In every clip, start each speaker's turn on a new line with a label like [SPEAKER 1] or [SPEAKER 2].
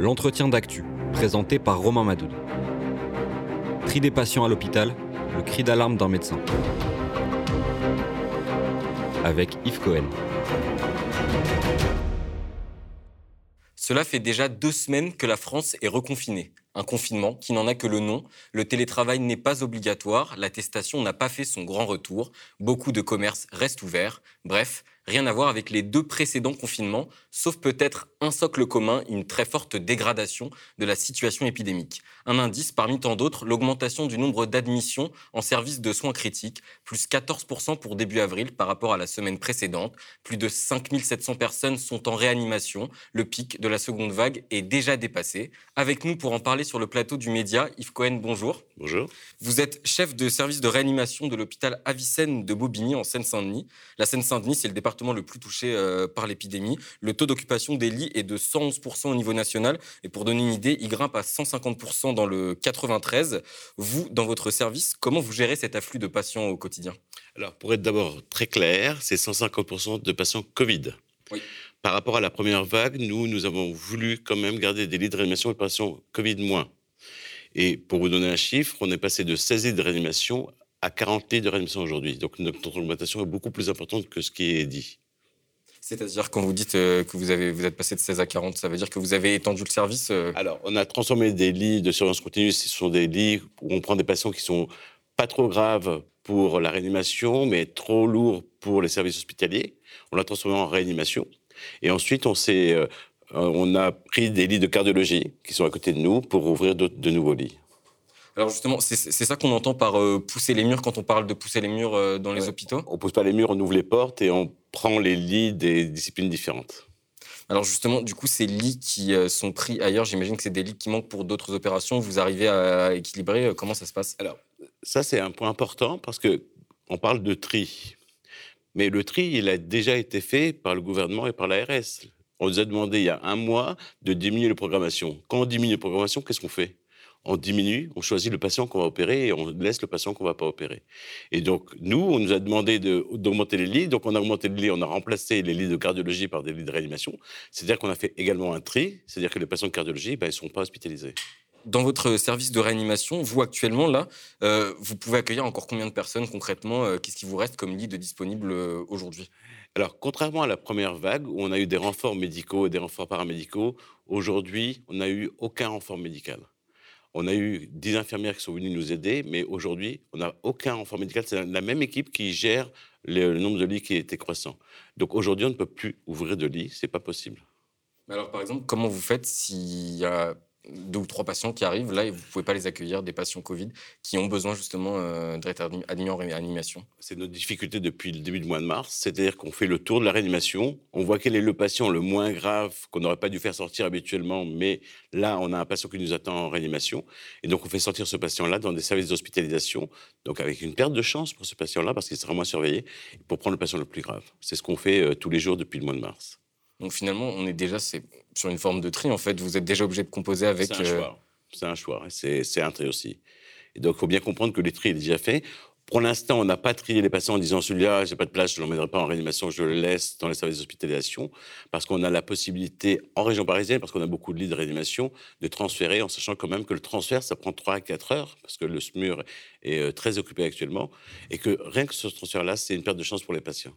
[SPEAKER 1] l'entretien d'actu, présenté par Romain Madoud. Tri des patients à l'hôpital, le cri d'alarme d'un médecin. Avec Yves Cohen.
[SPEAKER 2] Cela fait déjà deux semaines que la France est reconfinée. Un confinement qui n'en a que le nom. Le télétravail n'est pas obligatoire. L'attestation n'a pas fait son grand retour. Beaucoup de commerces restent ouverts. Bref, rien à voir avec les deux précédents confinements, sauf peut-être un socle commun, une très forte dégradation de la situation épidémique. Un indice parmi tant d'autres, l'augmentation du nombre d'admissions en service de soins critiques, plus 14% pour début avril par rapport à la semaine précédente. Plus de 5700 personnes sont en réanimation. Le pic de la seconde vague est déjà dépassé. Avec nous pour en parler sur le plateau du Média, Yves Cohen, bonjour.
[SPEAKER 3] Bonjour.
[SPEAKER 2] Vous êtes chef de service de réanimation de l'hôpital Avicenne de Bobigny en Seine-Saint-Denis. La Seine-Saint-Denis, c'est le département le plus touché euh, par l'épidémie. Le taux d'occupation des lits est de 111% au niveau national. Et pour donner une idée, il grimpe à 150% dans le 93. Vous, dans votre service, comment vous gérez cet afflux de patients au quotidien?
[SPEAKER 3] Alors, pour être d'abord très clair, c'est 150% de patients Covid.
[SPEAKER 2] Oui.
[SPEAKER 3] Par rapport à la première vague, nous, nous avons voulu quand même garder des lits de réanimation et patients Covid moins. Et pour vous donner un chiffre, on est passé de 16 lits de réanimation à 40 lits de réanimation aujourd'hui. Donc notre augmentation est beaucoup plus importante que ce qui est dit.
[SPEAKER 2] C'est-à-dire quand vous dites euh, que vous, avez, vous êtes passé de 16 à 40, ça veut dire que vous avez étendu le service euh
[SPEAKER 3] Alors, on a transformé des lits de surveillance continue. Ce sont des lits où on prend des patients qui sont pas trop graves pour la réanimation, mais trop lourds pour les services hospitaliers. On l'a transformé en réanimation. Et ensuite, on s'est... Euh, on a pris des lits de cardiologie qui sont à côté de nous pour ouvrir de, de nouveaux lits.
[SPEAKER 2] Alors justement, c'est ça qu'on entend par euh, pousser les murs quand on parle de pousser les murs euh, dans les hôpitaux?
[SPEAKER 3] On pousse pas les murs, on ouvre les portes et on prend les lits des disciplines différentes.
[SPEAKER 2] Alors justement, du coup, ces lits qui euh, sont pris ailleurs, j'imagine que c'est des lits qui manquent pour d'autres opérations. Vous arrivez à équilibrer euh, Comment ça se passe?
[SPEAKER 3] Alors, ça, c'est un point important parce que on parle de tri. Mais le tri, il a déjà été fait par le gouvernement et par l'ARS. On nous a demandé il y a un mois de diminuer les programmations. Quand on diminue les programmations, qu'est-ce qu'on fait? On diminue, on choisit le patient qu'on va opérer et on laisse le patient qu'on va pas opérer. Et donc, nous, on nous a demandé de- d'augmenter les lits. Donc, on a augmenté les lits, on a remplacé les lits de cardiologie par des lits de réanimation. C'est-à-dire qu'on a fait également un tri. C'est-à-dire que les patients de cardiologie, ben, ils ne sont pas hospitalisés.
[SPEAKER 2] Dans votre service de réanimation, vous actuellement, là, euh, vous pouvez accueillir encore combien de personnes concrètement euh, Qu'est-ce qui vous reste comme lit de disponible euh, aujourd'hui?
[SPEAKER 3] Alors, contrairement à la première vague, où on a eu des renforts médicaux et des renforts paramédicaux, aujourd'hui, on n'a eu aucun renfort médical. On a eu 10 infirmières qui sont venues nous aider, mais aujourd'hui, on n'a aucun renfort médical. C'est la même équipe qui gère le, le nombre de lits qui était croissant. Donc aujourd'hui, on ne peut plus ouvrir de lits, c'est pas possible.
[SPEAKER 2] Mais Alors par exemple, comment vous faites s'il y a deux ou trois patients qui arrivent là et vous ne pouvez pas les accueillir, des patients Covid qui ont besoin justement euh, d'être admis admis en réanimation
[SPEAKER 3] C'est notre difficulté depuis le début du mois de mars, c'est-à-dire qu'on fait le tour de la réanimation, on voit quel est le patient le moins grave qu'on n'aurait pas dû faire sortir habituellement, mais là, on a un patient qui nous attend en réanimation, et donc on fait sortir ce patient-là dans des services d'hospitalisation, donc avec une perte de chance pour ce patient-là, parce qu'il sera moins surveillé, pour prendre le patient le plus grave. C'est ce qu'on fait euh, tous les jours depuis le mois de mars.
[SPEAKER 2] Donc finalement, on est déjà c'est sur une forme de tri en fait. Vous êtes déjà obligé de composer avec.
[SPEAKER 3] C'est un
[SPEAKER 2] euh,
[SPEAKER 3] choix. C'est un choix. c'est un tri aussi. Et donc, il faut bien comprendre que le tri est déjà fait. Pour l'instant, on n'a pas trié les patients en disant celui-là, j'ai pas de place, je ne l'emmènerai pas en réanimation, je le laisse dans les services d'hospitalisation, parce qu'on a la possibilité, en région parisienne, parce qu'on a beaucoup de lits de réanimation, de transférer, en sachant quand même que le transfert, ça prend 3 à 4 heures, parce que le SMUR est euh, très occupé actuellement, et que rien que ce transfert-là, c'est une perte de chance pour les patients.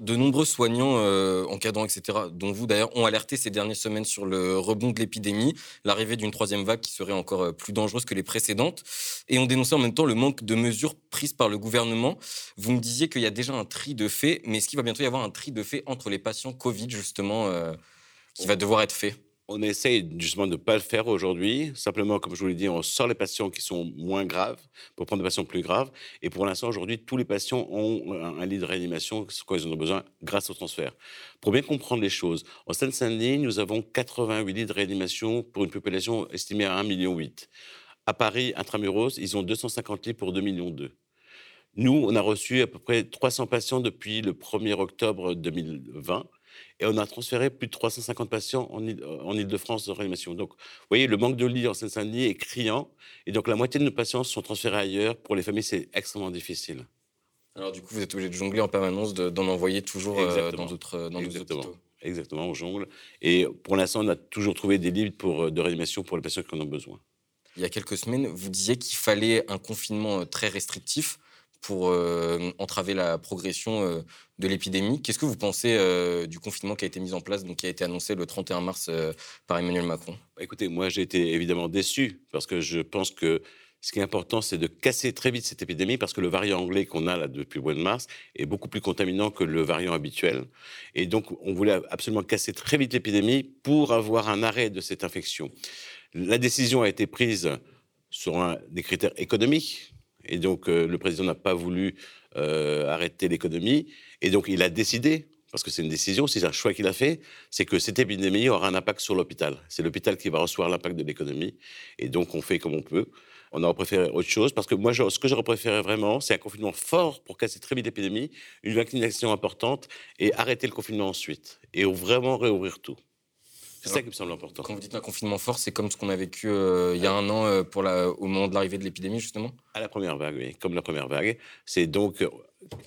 [SPEAKER 2] De nombreux soignants, euh, encadrants, etc., dont vous d'ailleurs, ont alerté ces dernières semaines sur le rebond de l'épidémie, l'arrivée d'une troisième vague qui serait encore euh, plus dangereuse que les précédentes, et ont dénoncé en même temps le manque de mesures prises par le gouvernement. Vous me disiez qu'il y a déjà un tri de fait, mais est-ce qu'il va bientôt y avoir un tri de fait entre les patients Covid, justement, euh, qui va devoir être fait?
[SPEAKER 3] On essaye justement de ne pas le faire aujourd'hui. Simplement, comme je vous l'ai dit, on sort les patients qui sont moins graves pour prendre des patients plus graves. Et pour l'instant, aujourd'hui, tous les patients ont un, lit de réanimation quand ils ont besoin grâce au transfert. Pour bien comprendre les choses, en Seine-Saint-Denis, nous avons 88 lits de réanimation pour une population estimée à 1,8 million. À Paris, intramuros, ils ont 250 lits pour 2,2 millions. Nous, on a reçu à peu près 300 patients depuis le 1er octobre 2020. Et on a transféré plus de 350 patients en, Île- en Ile-de-France de réanimation. Donc, vous voyez, le manque de lits en Seine-Saint-Denis est criant. Et donc, la moitié de nos patients sont transférés ailleurs. Pour les familles, c'est extrêmement difficile.
[SPEAKER 2] Alors du coup, vous êtes obligé de jongler en permanence, de- d'en envoyer toujours euh, dans d'autres hôpitaux.
[SPEAKER 3] Exactement, on jongle. Et pour l'instant, on a toujours trouvé des lits pour, de réanimation pour les patients qui en ont besoin.
[SPEAKER 2] Il y a quelques semaines, vous disiez qu'il fallait un confinement très restrictif pour euh, entraver la progression euh, de l'épidémie. Qu'est-ce que vous pensez euh, du confinement qui a été mis en place, donc qui a été annoncé le 31 mars par Emmanuel Macron?
[SPEAKER 3] Bah, Écoutez, moi j'ai été évidemment déçu parce que je pense que ce qui est important, c'est de casser très vite cette épidémie parce que le variant anglais qu'on a là depuis le mois de mars est beaucoup plus contaminant que le variant habituel. Et donc, on voulait absolument casser très vite l'épidémie pour avoir un arrêt de cette infection. La décision a été prise sur un, des critères économiques et donc, euh, le président n'a pas voulu euh, arrêter l'économie. Et donc, il a décidé, parce que c'est une décision, c'est un choix qu'il a fait, c'est que cette épidémie aura un impact sur l'hôpital. C'est l'hôpital qui va recevoir l'impact de l'économie. Et donc, on fait comme on peut. On aurait préféré autre chose, parce que moi, ce que j'aurais préféré vraiment, c'est un confinement fort pour casser très vite l'épidémie, une vaccination importante, et arrêter le confinement ensuite. Et vraiment réouvrir tout. C'est ça qui me semble important.
[SPEAKER 2] Quand vous dites un confinement fort, c'est comme ce qu'on a vécu euh, il y a un an euh, pour la, au moment de l'arrivée de l'épidémie, justement?
[SPEAKER 3] À la première vague, oui, comme la première vague. C'est donc euh,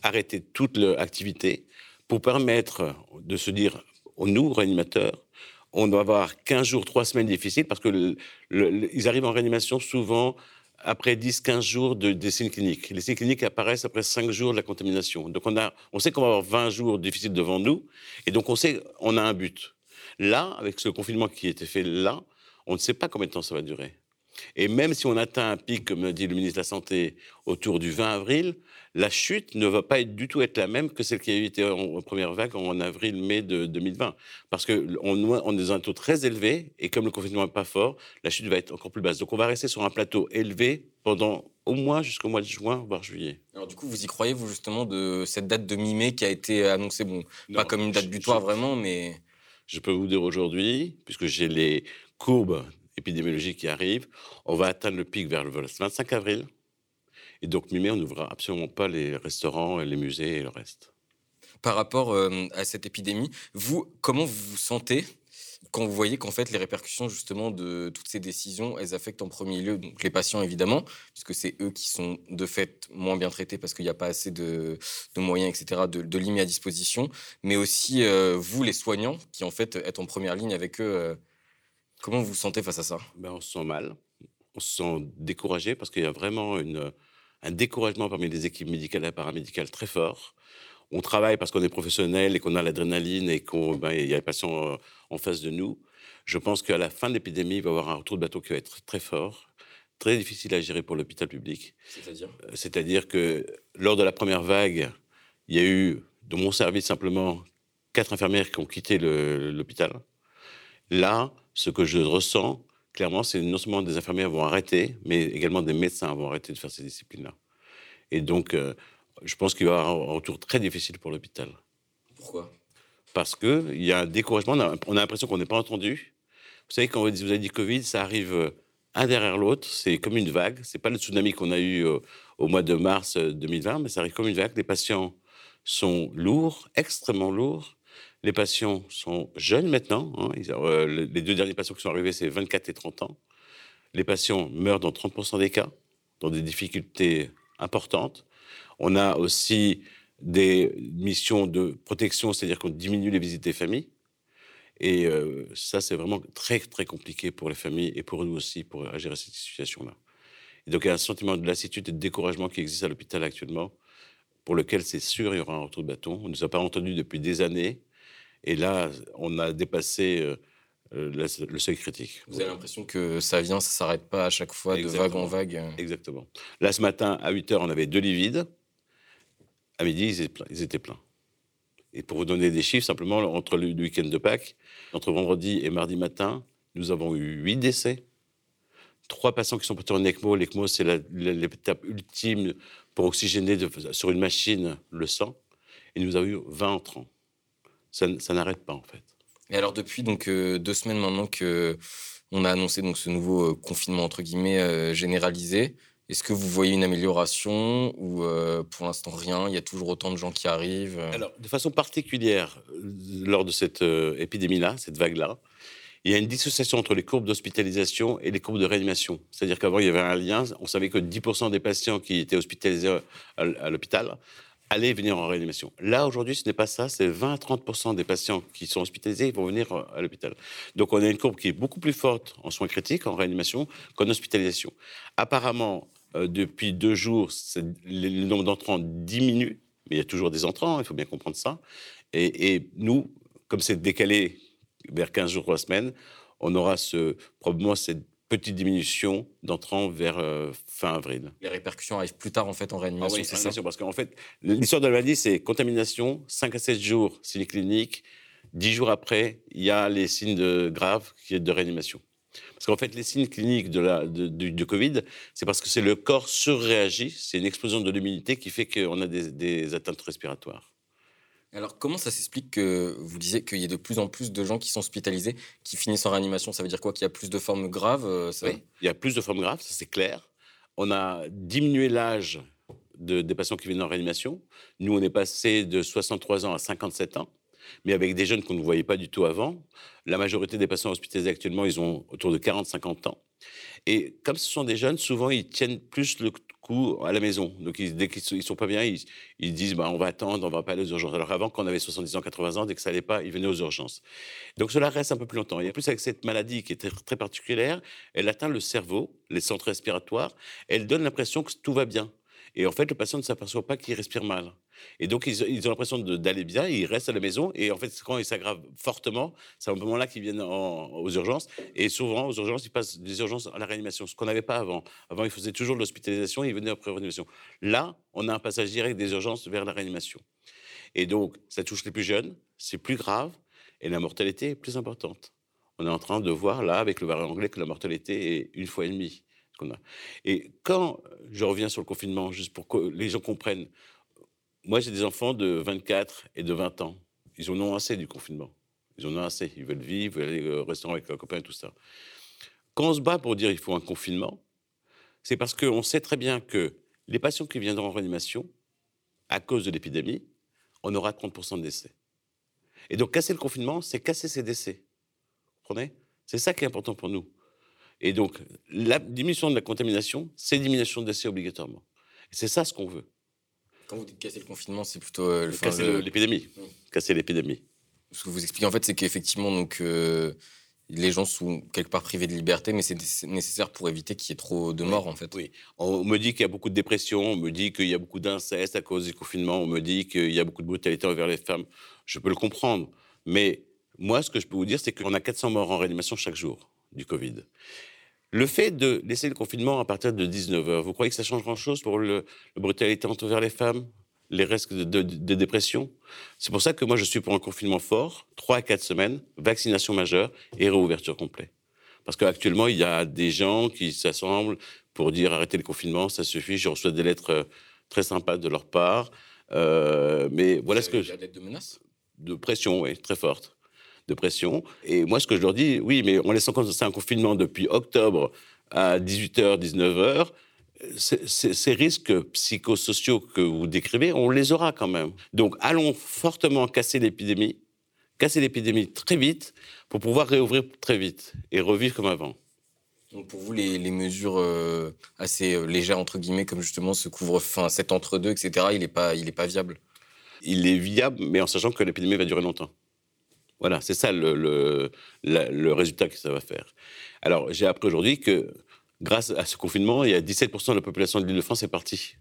[SPEAKER 3] arrêter toute l'activité pour permettre de se dire, nous, réanimateurs, on doit avoir 15 jours, 3 semaines difficiles parce qu'ils arrivent en réanimation souvent après 10-15 jours de, des signes cliniques. Les signes cliniques apparaissent après 5 jours de la contamination. Donc on, a, on sait qu'on va avoir 20 jours difficiles devant nous et donc on sait qu'on a un but. Là, avec ce confinement qui a été fait là, on ne sait pas combien de temps ça va durer. Et même si on atteint un pic, comme dit le ministre de la Santé, autour du 20 avril, la chute ne va pas être, du tout être la même que celle qui a été en, première vague en avril-mai de 2020. Parce qu'on on est dans un taux très élevé, et comme le confinement n'est pas fort, la chute va être encore plus basse. Donc on va rester sur un plateau élevé pendant au moins jusqu'au mois de juin, voire juillet.
[SPEAKER 2] Alors du coup, vous y croyez, vous, justement, de cette date de mi-mai qui a été annoncée, bon, pas comme une date butoir vraiment, mais...
[SPEAKER 3] Je peux vous dire aujourd'hui, puisque j'ai les courbes épidémiologiques qui arrivent, on va atteindre le pic vers le 25 avril. Et donc, mi-mai, on n'ouvrira absolument pas les restaurants, les musées et le reste.
[SPEAKER 2] Par rapport euh, à cette épidémie, vous, comment vous vous sentez quand vous voyez qu'en fait les répercussions justement de toutes ces décisions, elles affectent en premier lieu donc les patients évidemment, puisque c'est eux qui sont de fait moins bien traités parce qu'il n'y a pas assez de, moyens, etc., de, de mis à disposition, mais aussi euh, vous les soignants qui en fait êtes en première ligne avec eux. Euh, comment vous vous sentez face à ça?
[SPEAKER 3] Ben, On se sent mal, on se sent découragé parce qu'il y a vraiment un découragement parmi les équipes médicales et paramédicales très fort on travaille parce qu'on est professionnel et qu'on a l'adrénaline et qu'il ben, y a les patients euh, en face de nous. Je pense qu'à la fin de l'épidémie, il va y avoir un retour de bateau qui va être très fort, très difficile à gérer pour l'hôpital public.
[SPEAKER 2] C'est-à-dire?
[SPEAKER 3] Euh, C'est-à-dire que lors de la première vague, il y a eu, dans mon service simplement, quatre infirmières qui ont quitté l'hôpital. Là, ce que je ressens, clairement, c'est non seulement des infirmières vont arrêter, mais également des médecins vont arrêter de faire ces disciplines-là. Et donc, euh, je pense qu'il va y avoir un retour très difficile pour l'hôpital.
[SPEAKER 2] Pourquoi?
[SPEAKER 3] Parce qu'il y a un découragement, on a, l'impression qu'on n'est pas entendu. Vous savez, quand vous avez dit Covid, ça arrive euh, un derrière l'autre, c'est comme une vague. C'est pas le tsunami qu'on a eu euh, au mois de mars 2020, euh, mais ça arrive comme une vague. Les patients sont lourds, extrêmement lourds. Les patients sont jeunes maintenant. Hein. les deux derniers patients qui sont arrivés, c'est 24 et 30 ans. Les patients meurent dans 30% des cas, dans des difficultés importantes. On a aussi des missions de protection, c'est-à-dire qu'on diminue les visites des familles. Et euh, ça, c'est vraiment très, très compliqué pour les familles et pour nous aussi pour gérer cette situation-là. Donc, il y a un sentiment de lassitude et de découragement qui existe à l'hôpital actuellement, pour lequel c'est sûr il y aura un retour de bâton. On ne nous a pas entendu depuis des années. Et là, on a dépassé euh, le seuil critique.
[SPEAKER 2] Vous avez l'impression que ça vient, ça ne s'arrête pas à chaque fois, de vague en vague
[SPEAKER 3] Exactement. Là, ce matin, à 8 h, on avait deux lits vides. À midi, ils étaient pleins. Et pour vous donner des chiffres, simplement, entre le week-end de Pâques, entre vendredi et mardi matin, nous avons eu 8 décès, trois patients qui sont portés en ECMO. L'ECMO, c'est l'étape ultime pour oxygéner sur une machine le sang. Et nous avons eu 20 entrants. Ça, ça n'arrête pas, en fait.
[SPEAKER 2] Et alors, depuis donc, euh, deux semaines maintenant que on a annoncé donc, ce nouveau euh, confinement, entre guillemets, euh, généralisé, est-ce que vous voyez une amélioration ou pour l'instant rien? Il y a toujours autant de gens qui arrivent?
[SPEAKER 3] Alors, de façon particulière, lors de cette épidémie-là, cette vague-là, il y a une dissociation entre les courbes d'hospitalisation et les courbes de réanimation. C'est-à-dire qu'avant, il y avait un lien. On savait que 10% des patients qui étaient hospitalisés à, l'hôpital aller venir en réanimation. Là, aujourd'hui, ce n'est pas ça. C'est 20 à 30% des patients qui sont hospitalisés vont venir euh, à l'hôpital. Donc, on a une courbe qui est beaucoup plus forte en soins critiques, en réanimation, qu'en hospitalisation. Apparemment, euh, depuis deux jours, le, nombre d'entrants diminue, mais il y a toujours des entrants, il faut bien comprendre ça. Et, nous, comme c'est décalé vers 15 jours, 3 semaines, on aura probablement cette petite diminution d'entrants vers euh, fin avril.
[SPEAKER 2] Les répercussions arrivent plus tard en fait en réanimation, ah
[SPEAKER 3] c'est ça Parce qu'en fait, l'histoire de la maladie, c'est contamination, 5 à 7 jours, signes cliniques, 10 jours après, il y a les signes de, graves qui est de réanimation. Parce qu'en fait, les signes cliniques de la, du, Covid, c'est parce que c'est le corps surréagit, c'est une explosion de l'immunité qui fait qu'on a des atteintes respiratoires.
[SPEAKER 2] Alors, comment ça s'explique que vous disiez qu'il y ait de plus en plus de gens qui sont hospitalisés, qui finissent en réanimation? Ça veut dire quoi? Qu'il y a plus de formes graves
[SPEAKER 3] euh, Oui, il y a plus de formes graves, ça c'est clair. On a diminué l'âge de, des patients qui viennent en réanimation. Nous, on est passé de 63 ans à 57 ans, mais avec des jeunes qu'on ne voyait pas du tout avant. La majorité des patients hospitalisés actuellement, ils ont autour de 40-50 ans. Et comme ce sont des jeunes, souvent, ils tiennent plus le coup à la maison. Donc, dès qu'ils ne sont pas bien, ils, disent bah, on va attendre, on va pas aller aux urgences. Alors, avant, quand on avait 70 ans, 80 ans, dès que ça n'allait pas, ils venaient aux urgences. Donc, cela reste un peu plus longtemps. Et en plus, avec cette maladie qui est très particulière, elle atteint le cerveau, les centres respiratoires, elle donne l'impression que tout va bien. Et en fait, le patient ne s'aperçoit pas qu'il respire mal. Et donc, ils, ont l'impression d'aller bien, ils restent à la maison. Et en fait, quand ils s'aggravent fortement, c'est à un moment-là qu'ils viennent aux urgences. Et souvent, aux urgences, ils passent des urgences à la réanimation, ce qu'on n'avait pas avant. Avant, ils faisaient toujours de l'hospitalisation, ils venaient après réanimation. Là, on a un passage direct des urgences vers la réanimation. Et donc, ça touche les plus jeunes, c'est plus grave, et la mortalité est plus importante. On est en train de voir, là, avec le variant anglais, que la mortalité est une fois et demie. Et quand je reviens sur le confinement, juste pour que les gens comprennent, moi, j'ai des enfants de 24 et de 20 ans. Ils en ont assez du confinement. Ils en ont assez. Ils veulent vivre, ils veulent aller au restaurant avec leurs copains et tout ça. Quand on se bat pour dire qu'il faut un confinement, c'est parce qu'on sait très bien que les patients qui viendront en réanimation, à cause de l'épidémie, on aura 30% de décès. Et donc, casser le confinement, c'est casser ces décès. Vous comprenez? C'est ça qui est important pour nous. Et donc, la diminution de la contamination, c'est diminution de décès obligatoirement. C'est ça ce qu'on veut.
[SPEAKER 2] Quand vous dites casser le confinement, c'est plutôt euh,
[SPEAKER 3] le casser l'épidémie. Casser l'épidémie.
[SPEAKER 2] Ce que vous expliquez en fait, c'est qu'effectivement, donc euh, les gens sont quelque part privés de liberté, mais c'est nécessaire pour éviter qu'il y ait trop de morts en fait.
[SPEAKER 3] Oui. On me dit qu'il y a beaucoup de dépression, on me dit qu'il y a beaucoup d'inceste à cause du confinement, on me dit qu'il y a beaucoup de brutalité envers les femmes. Je peux le comprendre, mais moi, ce que je peux vous dire, c'est qu'on a 400 morts en réanimation chaque jour du Covid. Le fait de laisser le confinement à partir de 19h, vous croyez que ça change grand-chose pour le, la brutalité envers les femmes, les risques de, dépression? C'est pour ça que moi, je suis pour un confinement fort, 3 à 4 semaines, vaccination majeure et réouverture complète. Parce qu'actuellement, il y a des gens qui s'assemblent pour dire arrêtez le confinement, ça suffit. Je reçois des lettres euh, très sympas de leur part. Euh, mais voilà ce que.
[SPEAKER 2] Il de menaces
[SPEAKER 3] De pression, oui, très forte de pression. Et moi, ce que je leur dis, oui, mais en laissant c'est un confinement depuis octobre à 18h, 19h, ces risques psychosociaux que vous décrivez, on les aura quand même. Donc, allons fortement casser l'épidémie, casser l'épidémie très vite pour pouvoir réouvrir très vite et revivre comme avant.
[SPEAKER 2] Donc pour vous, les, mesures euh, assez euh, légères, entre guillemets, comme justement ce couvre-feu, cet entre-deux, etc., il n'est pas, il est pas viable?
[SPEAKER 3] Il est viable, mais en sachant que l'épidémie va durer longtemps. Voilà, c'est ça le, le, résultat que ça va faire. Alors, j'ai appris aujourd'hui que grâce à ce confinement, il y a 17% de la population de l'île de France est partie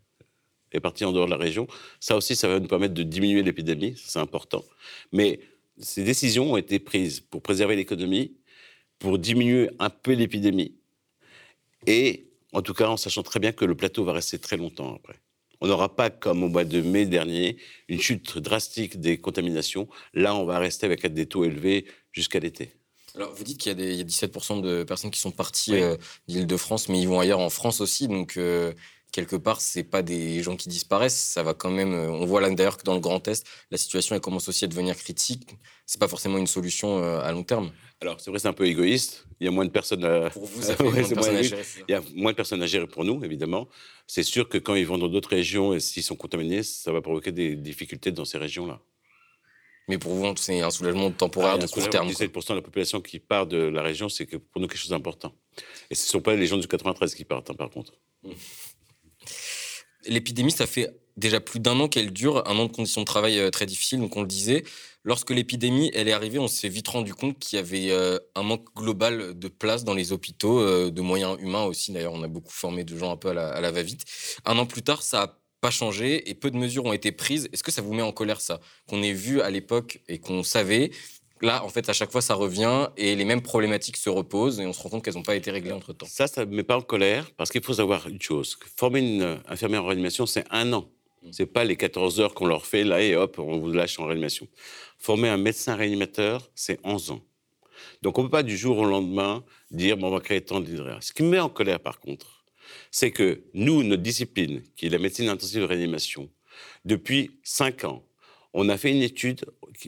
[SPEAKER 3] est partie en dehors de la région. Ça aussi, ça va nous permettre de diminuer l'épidémie, c'est important. Mais ces décisions ont été prises pour préserver l'économie, pour diminuer un peu l'épidémie, et en tout cas en sachant très bien que le plateau va rester très longtemps après. On n'aura pas, comme au mois de mai dernier, une chute drastique des contaminations. Là, on va rester avec des taux élevés jusqu'à l'été.
[SPEAKER 2] Alors, vous dites qu'il y, a 17% de personnes qui sont parties euh, d'Île-de-France, mais ils vont ailleurs en France aussi. Donc, euh, quelque part, c'est pas des gens qui disparaissent. Ça va quand même. Euh, on voit là d'ailleurs que dans le Grand Est, la situation elle commence aussi à devenir critique. C'est pas forcément une solution à long terme.
[SPEAKER 3] Alors, c'est vrai, c'est un peu égoïste. Il y a moins de personnes à...
[SPEAKER 2] Pour vous, ça fait moins de personnes à gérer.
[SPEAKER 3] Il y a moins de personnes à gérer pour nous, évidemment. C'est sûr que quand ils vont dans d'autres régions et s'ils sont contaminés, ça va provoquer des difficultés dans ces régions-là.
[SPEAKER 2] Mais pour vous, c'est un soulagement temporaire ah, de court terme.
[SPEAKER 3] 17% de la population qui part de la région, c'est pour nous quelque chose d'important. Et ce ne sont pas les gens du 93 qui partent, hein, par contre.
[SPEAKER 2] L'épidémie, ça fait déjà plus d'un an qu'elle dure, un an de conditions de travail euh, très difficiles, donc on le disait. Lorsque l'épidémie elle est arrivée, on s'est vite rendu compte qu'il y avait euh, un manque global de place dans les hôpitaux, euh, de moyens humains aussi. D'ailleurs, on a beaucoup formé de gens un peu à la, va-vite. Un an plus tard, ça a pas changé et peu de mesures ont été prises. Est-ce que ça vous met en colère ça? Qu'on ait vu à l'époque et qu'on savait, là, en fait, à chaque fois, ça revient et les mêmes problématiques se reposent et on se rend compte qu'elles n'ont pas été réglées entre temps.
[SPEAKER 3] Ça, ça ne me met pas en colère parce qu'il faut savoir une chose. Former une infirmière en réanimation, c'est un an. C'est pas les 14 heures qu'on leur fait là et hop, on vous lâche en réanimation. Former un médecin réanimateur, c'est 11 ans. Donc on ne peut pas du jour au lendemain dire bon, on va créer tant d'IDREA. Ce qui me met en colère par contre, c'est que nous, notre discipline, qui est la médecine intensive de réanimation, depuis 5 ans, on a fait une étude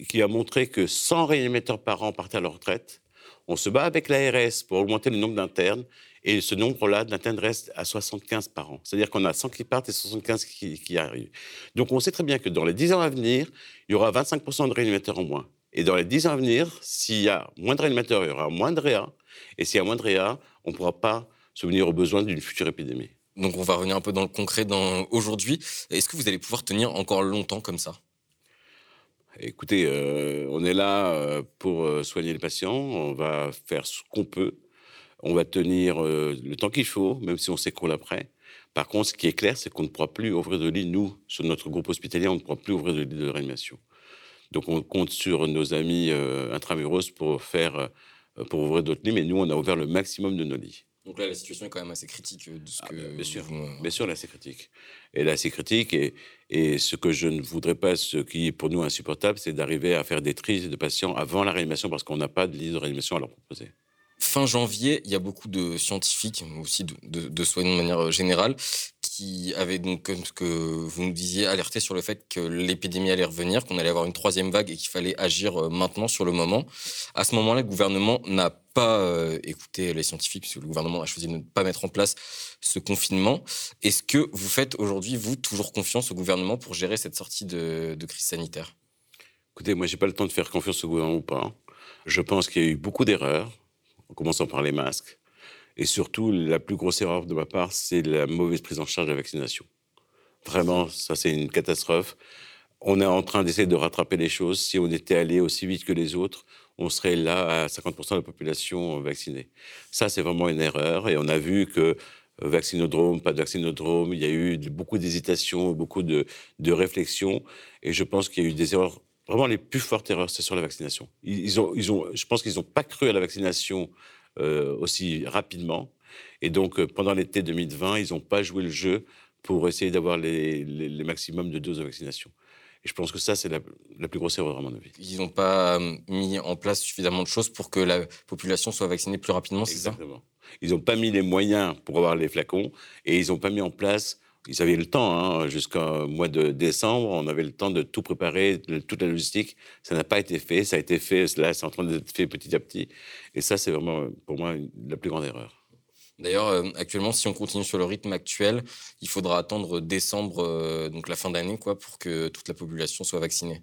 [SPEAKER 3] qui a montré que 100 réanimateurs par an partaient à leur retraite. On se bat avec l'ARS pour augmenter le nombre d'internes et ce nombre-là d'internes reste à 75 par an. C'est-à-dire qu'on a 100 qui partent et 75 qui, arrivent. Donc on sait très bien que dans les 10 ans à venir, il y aura 25% de réanimateurs en moins. Et dans les 10 ans à venir, s'il y a moins de réanimateurs, il y aura moins de réa. Et s'il y a moins de réa, on ne pourra pas subvenir aux besoins d'une future épidémie.
[SPEAKER 2] Donc on va revenir un peu dans le concret aujourd'hui. Est-ce que vous allez pouvoir tenir encore longtemps comme ça?
[SPEAKER 3] Écoutez, euh, on est là euh, pour euh, soigner les patients, on va faire ce qu'on peut, on va tenir euh, le temps qu'il faut, même si on l'a prêt. Par contre, ce qui est clair, c'est qu'on ne pourra plus ouvrir de lits, nous, sur notre groupe hospitalier, on ne pourra plus ouvrir de lits de réanimation. Donc on compte sur nos amis euh, intramuros pour, faire, pour ouvrir d'autres lits, mais nous, on a ouvert le maximum de nos lits.
[SPEAKER 2] Donc là, la situation est quand même assez critique de ce
[SPEAKER 3] Ah,
[SPEAKER 2] que.
[SPEAKER 3] bien sûr,
[SPEAKER 2] vous-
[SPEAKER 3] bien sûr, là, c'est critique. Et là, c'est critique. Et, et ce que je ne voudrais pas, ce qui est pour nous insupportable, c'est d'arriver à faire des tris de patients avant la réanimation parce qu'on n'a pas de lit de réanimation à leur proposer.
[SPEAKER 2] Fin janvier, il y a beaucoup de scientifiques, mais aussi de soignants de manière euh, générale, qui avaient donc, comme ce que vous nous disiez, alerté sur le fait que l'épidémie allait revenir, qu'on allait avoir une troisième vague et qu'il fallait agir euh, maintenant sur le moment. À ce moment-là, le gouvernement n'a pas euh, écouté les scientifiques, puisque le gouvernement a choisi de ne pas mettre en place ce confinement. Est-ce que vous faites aujourd'hui, vous, toujours confiance au gouvernement pour gérer cette sortie de, de crise sanitaire?
[SPEAKER 3] Écoutez, moi, j'ai pas le temps de faire confiance au gouvernement ou pas. Je pense qu'il y a eu beaucoup d'erreurs, en commençant par les masques. Et surtout, la plus grosse erreur de ma part, c'est la mauvaise prise en charge de la vaccination. Vraiment, ça, c'est une catastrophe. On est en train d'essayer de rattraper les choses. Si on était allé aussi vite que les autres, on serait là à 50% de la population vaccinée. Ça, c'est vraiment une erreur. Et on a vu que euh, vaccinodrome, pas de vaccinodrome, il y a eu beaucoup d'hésitations, beaucoup de, de réflexions. Et je pense qu'il y a eu des erreurs Vraiment, les plus fortes erreurs, c'est sur la vaccination. Ils, ont, ils ont, je pense qu'ils n'ont pas cru à la vaccination aussi rapidement. Et donc, euh, pendant l'été 2020, ils n'ont pas joué le jeu pour essayer d'avoir les, les, les maximums de doses de vaccination. Et je pense que ça, c'est la, la plus grosse erreur, à mon avis.
[SPEAKER 2] Ils n'ont pas euh, mis en place suffisamment de choses pour que la population soit vaccinée plus rapidement, c'est ça?
[SPEAKER 3] Exactement. Ils n'ont pas mis les moyens pour avoir les flacons et ils n'ont pas mis en place. Ils avaient le temps, hein, jusqu'au mois de décembre, on avait le temps de tout préparer, de, toute la logistique. Ça n'a pas été fait, ça a été fait, là, c'est en train d'être fait petit à petit. Et ça, c'est vraiment, pour moi, la plus grande erreur.
[SPEAKER 2] D'ailleurs, euh, actuellement, si on continue sur le rythme actuel, il faudra attendre décembre, euh, donc la fin d'année, quoi, pour que toute la population soit vaccinée.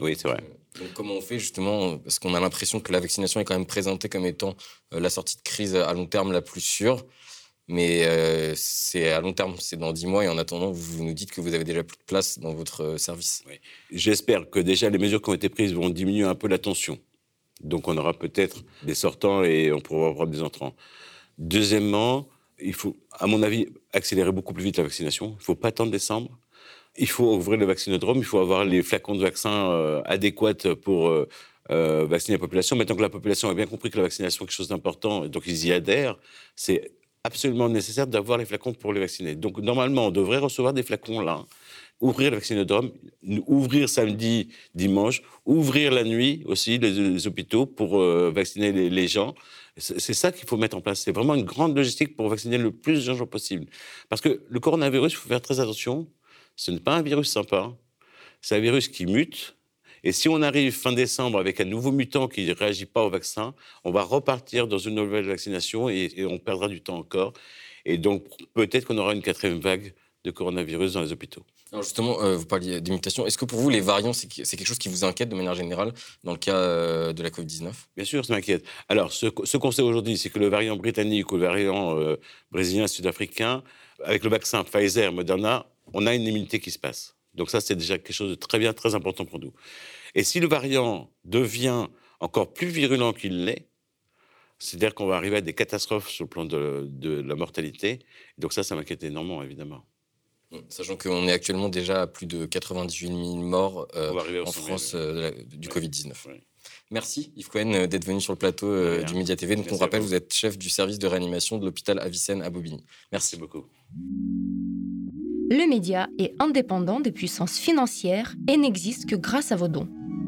[SPEAKER 3] Oui, c'est vrai.
[SPEAKER 2] Donc, comment on fait justement Parce qu'on a l'impression que la vaccination est quand même présentée comme étant euh, la sortie de crise à long terme la plus sûre. Mais euh, c'est à long terme, c'est dans 10 mois. Et en attendant, vous nous dites que vous avez déjà plus de place dans votre euh, service.
[SPEAKER 3] J'espère que déjà les mesures qui ont été prises vont diminuer un peu la tension. Donc on aura peut-être des sortants et on pourra avoir des entrants. Deuxièmement, il faut, à mon avis, accélérer beaucoup plus vite la vaccination. Il ne faut pas attendre décembre. Il faut ouvrir le vaccinodrome, il faut avoir les flacons de vaccins euh, adéquats pour vacciner la population. Maintenant que la population a bien compris que la vaccination est quelque chose d'important, donc ils y adhèrent, c'est absolument nécessaire d'avoir les flacons pour les vacciner. Donc normalement, on devrait recevoir des flacons là, ouvrir le vaccinodrome, ouvrir samedi, dimanche, ouvrir la nuit aussi les, hôpitaux pour euh, vacciner les, les gens. C'est ça qu'il faut mettre en place. C'est vraiment une grande logistique pour vacciner le plus de gens possible. Parce que le coronavirus, il faut faire très attention. Ce n'est pas un virus sympa. C'est un virus qui mute. Et si on arrive fin décembre avec un nouveau mutant qui ne réagit pas au vaccin, on va repartir dans une nouvelle vaccination et, et on perdra du temps encore. Et donc, peut-être qu'on aura une quatrième vague de coronavirus dans les hôpitaux.
[SPEAKER 2] Alors justement, euh, vous parliez des mutations. Est-ce que pour vous, les variants, c'est quelque chose qui vous inquiète de manière générale dans le cas euh, de la Covid-19
[SPEAKER 3] Bien sûr, ça m'inquiète. Alors, ce, ce qu'on sait aujourd'hui, c'est que le variant britannique ou le variant euh, brésilien, sud-africain, avec le vaccin Pfizer, Moderna, on a une immunité qui se passe. Donc ça, c'est déjà quelque chose de très bien, très important pour nous. Et si le variant devient encore plus virulent qu'il l'est, c'est-à-dire qu'on va arriver à des catastrophes sur le plan de, la mortalité. Donc ça, ça m'inquiète énormément, évidemment.
[SPEAKER 2] Sachant qu'on est actuellement déjà à plus de 98 000 morts euh, en France euh, du Covid-19. Merci Yves Cohen euh, d'être venu sur le plateau du Média TV. Donc on rappelle, vous êtes chef du service de réanimation de l'hôpital Avicenne à Bobigny. Merci beaucoup.
[SPEAKER 4] Le média est indépendant des puissances financières et n'existe que grâce à vos dons.